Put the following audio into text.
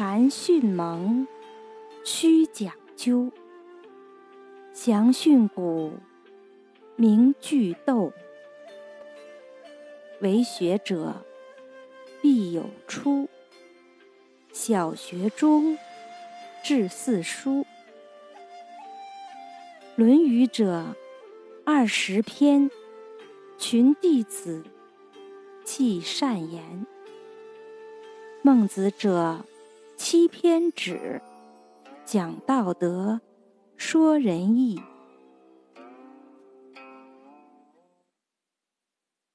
凡训蒙，须讲究。详训古，明句读。为学者，必有初。小学中，至四书。《论语》者，二十篇，群弟子，气善言。孟子者，七篇止，讲道德，说仁义。